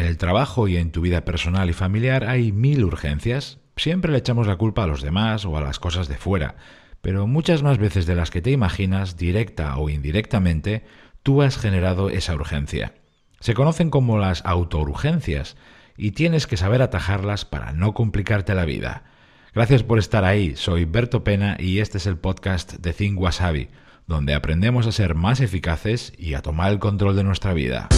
En el trabajo y en tu vida personal y familiar hay mil urgencias. Siempre le echamos la culpa a los demás o a las cosas de fuera, pero muchas más veces de las que te imaginas, directa o indirectamente, tú has generado esa urgencia. Se conocen como las autourgencias y tienes que saber atajarlas para no complicarte la vida. Gracias por estar ahí, soy Berto Pena y este es el podcast de Think Wasabi, donde aprendemos a ser más eficaces y a tomar el control de nuestra vida.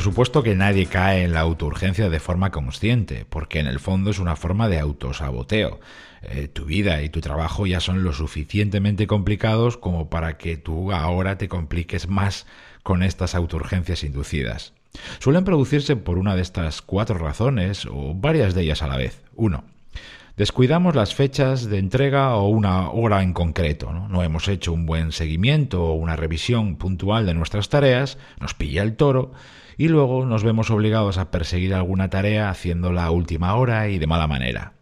Por supuesto que nadie cae en la autourgencia de forma consciente, porque en el fondo es una forma de autosaboteo. Eh, tu vida y tu trabajo ya son lo suficientemente complicados como para que tú ahora te compliques más con estas autourgencias inducidas. Suelen producirse por una de estas cuatro razones o varias de ellas a la vez. Uno, descuidamos las fechas de entrega o una hora en concreto. ¿no? ¿no? hemos hecho un buen seguimiento o una revisión puntual de nuestras tareas, nos pilla el toro y luego nos vemos obligados a perseguir alguna tarea haciéndola a última hora y de mala manera.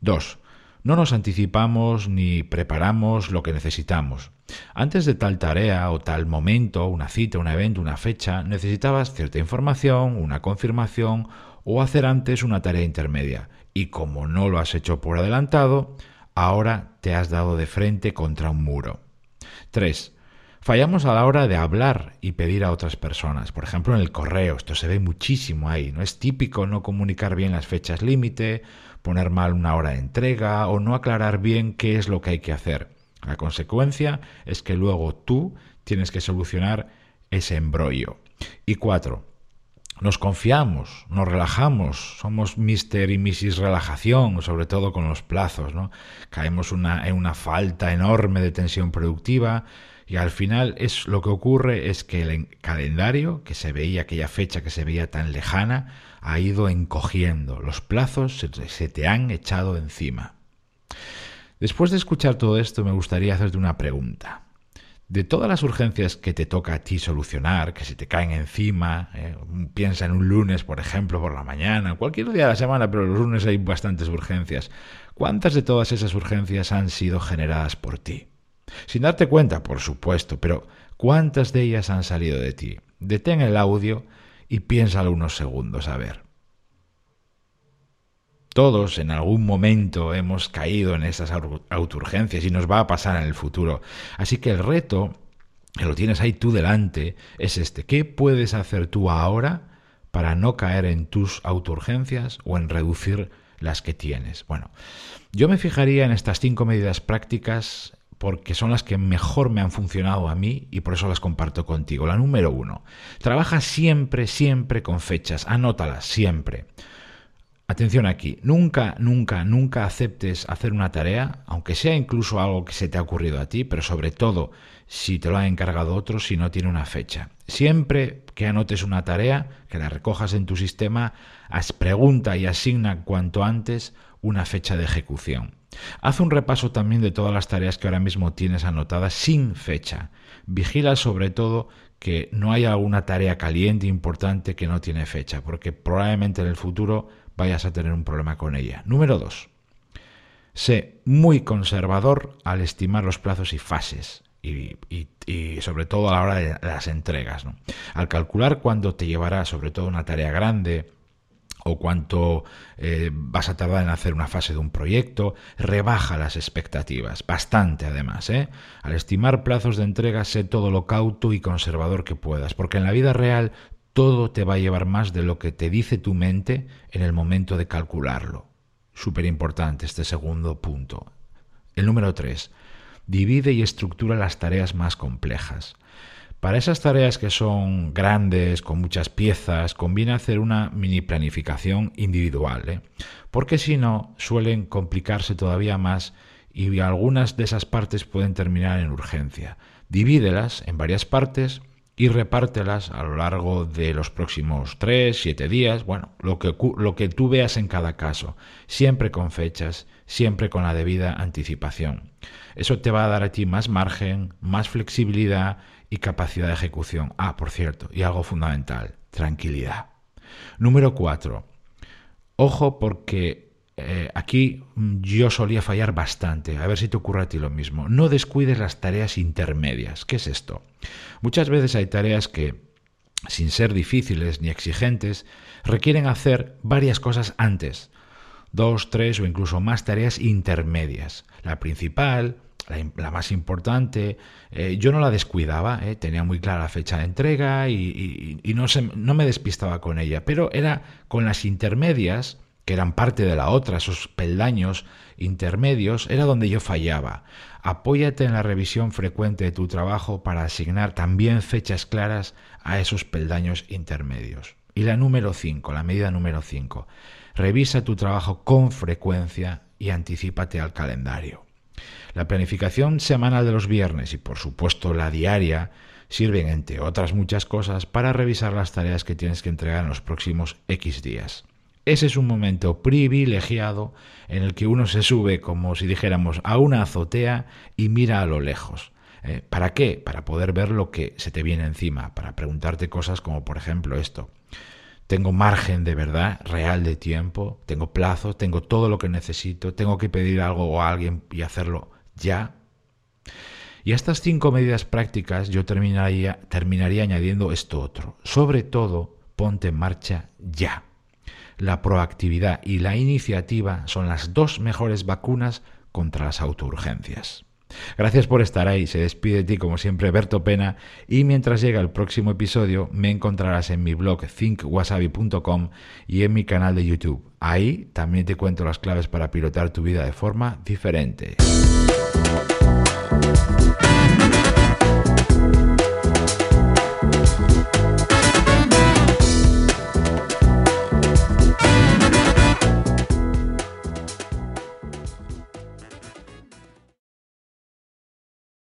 2. No nos anticipamos ni preparamos lo que necesitamos. Antes de tal tarea o tal momento, una cita, un evento, una fecha, necesitabas cierta información, una confirmación o hacer antes una tarea intermedia. Y como no lo has hecho por adelantado, ahora te has dado de frente contra un muro. 3. Fallamos a la hora de hablar y pedir a otras personas. Por ejemplo, en el correo, esto se ve muchísimo ahí. No es típico no comunicar bien las fechas límite, poner mal una hora de entrega o no aclarar bien qué es lo que hay que hacer. La consecuencia es que luego tú tienes que solucionar ese embrollo. Y cuatro, nos confiamos, nos relajamos, somos Mr. y Mrs. Relajación, sobre todo con los plazos, ¿no? Caemos una, en una falta enorme de tensión productiva y al final es lo que ocurre es que el calendario, que se veía, aquella fecha que se veía tan lejana, ha ido encogiendo. Los plazos se, te han echado encima. Después de escuchar todo esto, me gustaría hacerte una pregunta. De todas las urgencias que te toca a ti solucionar, que se te caen encima, eh, piensa en un lunes, por ejemplo, por la mañana, cualquier día de la semana, pero los lunes hay bastantes urgencias. ¿Cuántas de todas esas urgencias han sido generadas por ti? Sin darte cuenta, por supuesto, pero ¿cuántas de ellas han salido de ti? Detén el audio y piénsalo unos segundos a ver. Todos en algún momento hemos caído en esas auturgencias y nos va a pasar en el futuro. Así que el reto, que lo tienes ahí tú delante, es este. ¿Qué puedes hacer tú ahora para no caer en tus auturgencias o en reducir las que tienes? Bueno, yo me fijaría en estas cinco medidas prácticas porque son las que mejor me han funcionado a mí y por eso las comparto contigo. La número uno, trabaja siempre, siempre con fechas, anótalas siempre. Atención aquí, nunca, nunca, nunca aceptes hacer una tarea, aunque sea incluso algo que se te ha ocurrido a ti, pero sobre todo si te lo ha encargado otro, si no tiene una fecha. Siempre que anotes una tarea, que la recojas en tu sistema, haz pregunta y asigna cuanto antes una fecha de ejecución. Haz un repaso también de todas las tareas que ahora mismo tienes anotadas sin fecha. Vigila sobre todo que no haya alguna tarea caliente importante que no tiene fecha, porque probablemente en el futuro vayas a tener un problema con ella. Número 2. Sé muy conservador al estimar los plazos y fases. Y, sobre todo a la hora de las entregas. Al calcular cuándo te llevará sobre todo una tarea grande o cuánto eh, vas a tardar en hacer una fase de un proyecto, rebaja las expectativas, bastante además. ¿eh? Al estimar plazos de entrega, sé todo lo cauto y conservador que puedas, porque en la vida real todo te va a llevar más de lo que te dice tu mente en el momento de calcularlo. Súper importante este segundo punto. El número 3. Divide y estructura las tareas más complejas. Para esas tareas que son grandes, con muchas piezas, conviene hacer una mini planificación individual, ¿eh? porque si no suelen complicarse todavía más y algunas de esas partes pueden terminar en urgencia. Divídelas en varias partes y repártelas a lo largo de los próximos tres, siete días, bueno, lo que, lo que tú veas en cada caso, siempre con fechas, siempre con la debida anticipación. Eso te va a dar a ti más margen, más flexibilidad y capacidad de ejecución. Ah, por cierto, y algo fundamental, tranquilidad. Número 4. Ojo porque eh, aquí yo solía fallar bastante. A ver si te ocurre a ti lo mismo. No descuides las tareas intermedias. ¿Qué es esto? Muchas veces hay tareas que, sin ser difíciles ni exigentes, requieren hacer varias cosas antes. Dos, tres o incluso más tareas intermedias. La principal, la, más importante, eh, yo no la descuidaba, eh, tenía muy clara la fecha de entrega y, no, no me despistaba con ella, pero era con las intermedias, que eran parte de la otra, esos peldaños intermedios, era donde yo fallaba. Apóyate en la revisión frecuente de tu trabajo para asignar también fechas claras a esos peldaños intermedios. Y la número 5, la medida número 5, revisa tu trabajo con frecuencia y anticípate al calendario. La planificación semanal de los viernes y por supuesto la diaria sirven, entre otras muchas cosas, para revisar las tareas que tienes que entregar en los próximos X días. Ese es un momento privilegiado en el que uno se sube, como si dijéramos, a una azotea y mira a lo lejos. Eh, ¿Para qué? Para poder ver lo que se te viene encima, para preguntarte cosas como por ejemplo esto. Tengo margen de verdad, real de tiempo, tengo plazo, tengo todo lo que necesito, tengo que pedir algo a alguien y hacerlo ya. Y a estas cinco medidas prácticas yo terminaría, añadiendo esto otro. Sobre todo, ponte en marcha ya. La proactividad y la iniciativa son las dos mejores vacunas contra las autourgencias. Gracias por estar ahí. Se despide de ti como siempre Berto Pena y mientras llega el próximo episodio me encontrarás en mi blog thinkwasabi.com y en mi canal de YouTube. Ahí también te cuento las claves para pilotar tu vida de forma diferente. なるほど。